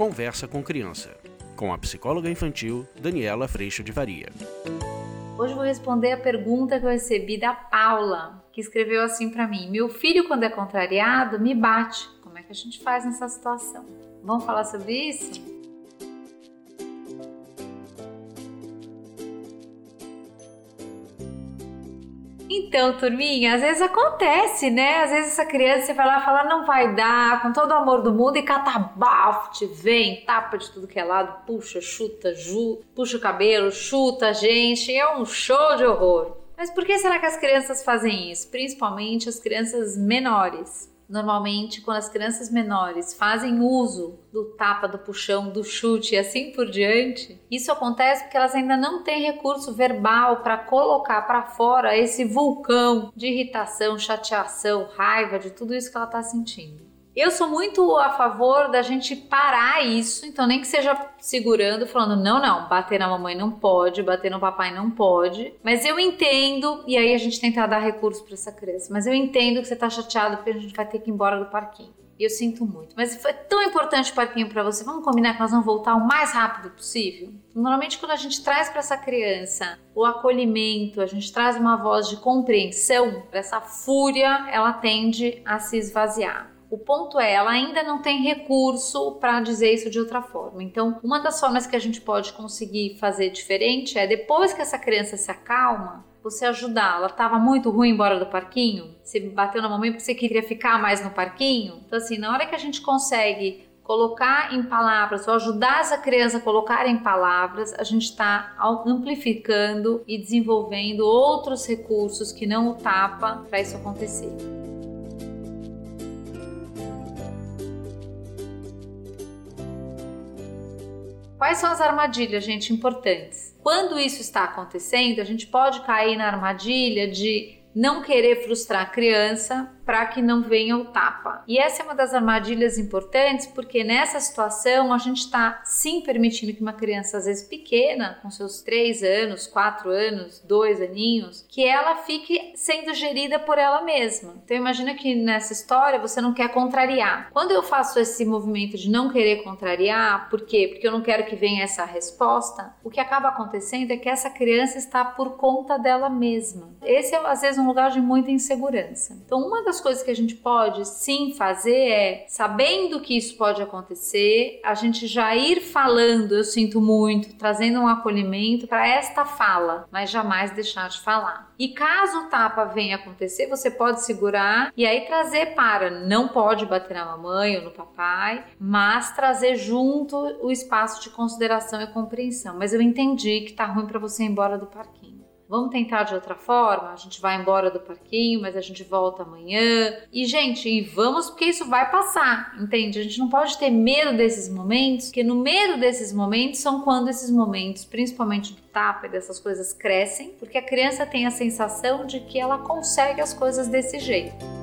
Conversa com Criança, com a psicóloga infantil Daniela Freixo de Varia. Hoje vou responder a pergunta que eu recebi da Paula, que escreveu assim para mim: Meu filho, quando é contrariado, me bate. Como é que a gente faz nessa situação? Vamos falar sobre isso? Então, turminha, às vezes acontece, né? Às vezes essa criança você vai lá e fala, não vai dar, com todo o amor do mundo, e catabafo, te vem, tapa de tudo que é lado, puxa, chuta, ju, puxa o cabelo, chuta a gente, é um show de horror. Mas por que será que as crianças fazem isso? Principalmente as crianças menores. Normalmente, quando as crianças menores fazem uso do tapa, do puxão, do chute e assim por diante, isso acontece porque elas ainda não têm recurso verbal para colocar para fora esse vulcão de irritação, chateação, raiva, de tudo isso que ela está sentindo. Eu sou muito a favor da gente parar isso, então nem que seja segurando, falando não, não, bater na mamãe não pode, bater no papai não pode. Mas eu entendo, e aí a gente tentar dar recurso para essa criança. Mas eu entendo que você tá chateado porque a gente vai ter que ir embora do parquinho. E eu sinto muito. Mas foi tão importante o parquinho para você. Vamos combinar que nós vamos voltar o mais rápido possível? Normalmente, quando a gente traz para essa criança o acolhimento, a gente traz uma voz de compreensão, essa fúria ela tende a se esvaziar. O ponto é, ela ainda não tem recurso para dizer isso de outra forma. Então, uma das formas que a gente pode conseguir fazer diferente é depois que essa criança se acalma, você ajudar. Ela estava muito ruim embora do parquinho, você bateu na mamãe porque você queria ficar mais no parquinho. Então, assim, na hora que a gente consegue colocar em palavras ou ajudar essa criança a colocar em palavras, a gente está amplificando e desenvolvendo outros recursos que não o tapa para isso acontecer. Quais são as armadilhas, gente, importantes? Quando isso está acontecendo, a gente pode cair na armadilha de não querer frustrar a criança para que não venha o tapa. E essa é uma das armadilhas importantes, porque nessa situação a gente está sim permitindo que uma criança, às vezes pequena, com seus 3 anos, 4 anos, 2 aninhos, que ela fique sendo gerida por ela mesma. Então imagina que nessa história você não quer contrariar. Quando eu faço esse movimento de não querer contrariar, por quê? Porque eu não quero que venha essa resposta, o que acaba acontecendo é que essa criança está por conta dela mesma. Esse é às vezes um lugar de muita insegurança. Então uma das coisas que a gente pode sim fazer é, sabendo que isso pode acontecer, a gente já ir falando, eu sinto muito, trazendo um acolhimento para esta fala, mas jamais deixar de falar. E caso o tapa venha acontecer, você pode segurar e aí trazer para, não pode bater na mamãe ou no papai, mas trazer junto o espaço de consideração e compreensão. Mas eu entendi que tá ruim para você ir embora do parquinho. Vamos tentar de outra forma? A gente vai embora do parquinho, mas a gente volta amanhã. E, gente, e vamos porque isso vai passar, entende? A gente não pode ter medo desses momentos, porque no medo desses momentos são quando esses momentos, principalmente do tapa e dessas coisas, crescem, porque a criança tem a sensação de que ela consegue as coisas desse jeito.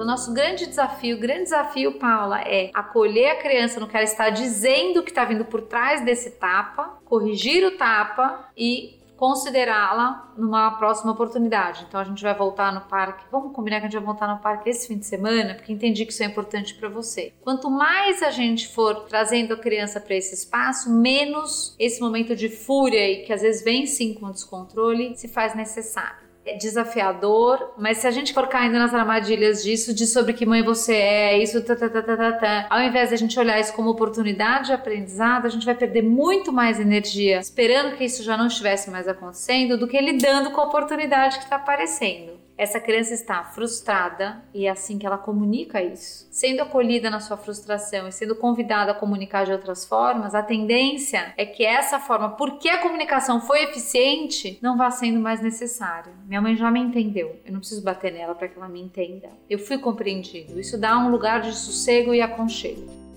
O nosso grande desafio, grande desafio, Paula, é acolher a criança no que ela está dizendo que está vindo por trás desse tapa, corrigir o tapa e considerá-la numa próxima oportunidade. Então a gente vai voltar no parque. Vamos combinar que a gente vai voltar no parque esse fim de semana, porque entendi que isso é importante para você. Quanto mais a gente for trazendo a criança para esse espaço, menos esse momento de fúria e que às vezes vem sim com descontrole se faz necessário é desafiador, mas se a gente for caindo nas armadilhas disso, de sobre que mãe você é, isso, tá, tá, tá, tá, tá, tá, ao invés a gente olhar isso como oportunidade de aprendizado, a gente vai perder muito mais energia esperando que isso já não estivesse mais acontecendo do que lidando com a oportunidade que está aparecendo essa criança está frustrada e é assim que ela comunica isso. Sendo acolhida na sua frustração e sendo convidada a comunicar de outras formas, a tendência é que essa forma, porque a comunicação foi eficiente, não vá sendo mais necessária. Minha mãe já me entendeu, eu não preciso bater nela para que ela me entenda. Eu fui compreendido. Isso dá um lugar de sossego e aconchego.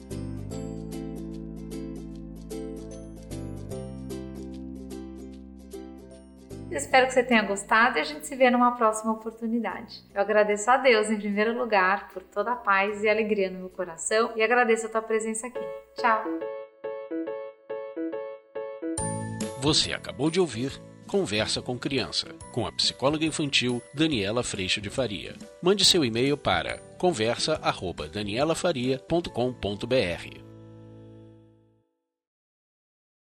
Espero que você tenha gostado e a gente se vê numa próxima oportunidade. Eu agradeço a Deus, em primeiro lugar, por toda a paz e alegria no meu coração e agradeço a tua presença aqui. Tchau! Você acabou de ouvir Conversa com Criança, com a psicóloga infantil Daniela Freixo de Faria. Mande seu e-mail para conversa@danielafaria.com.br.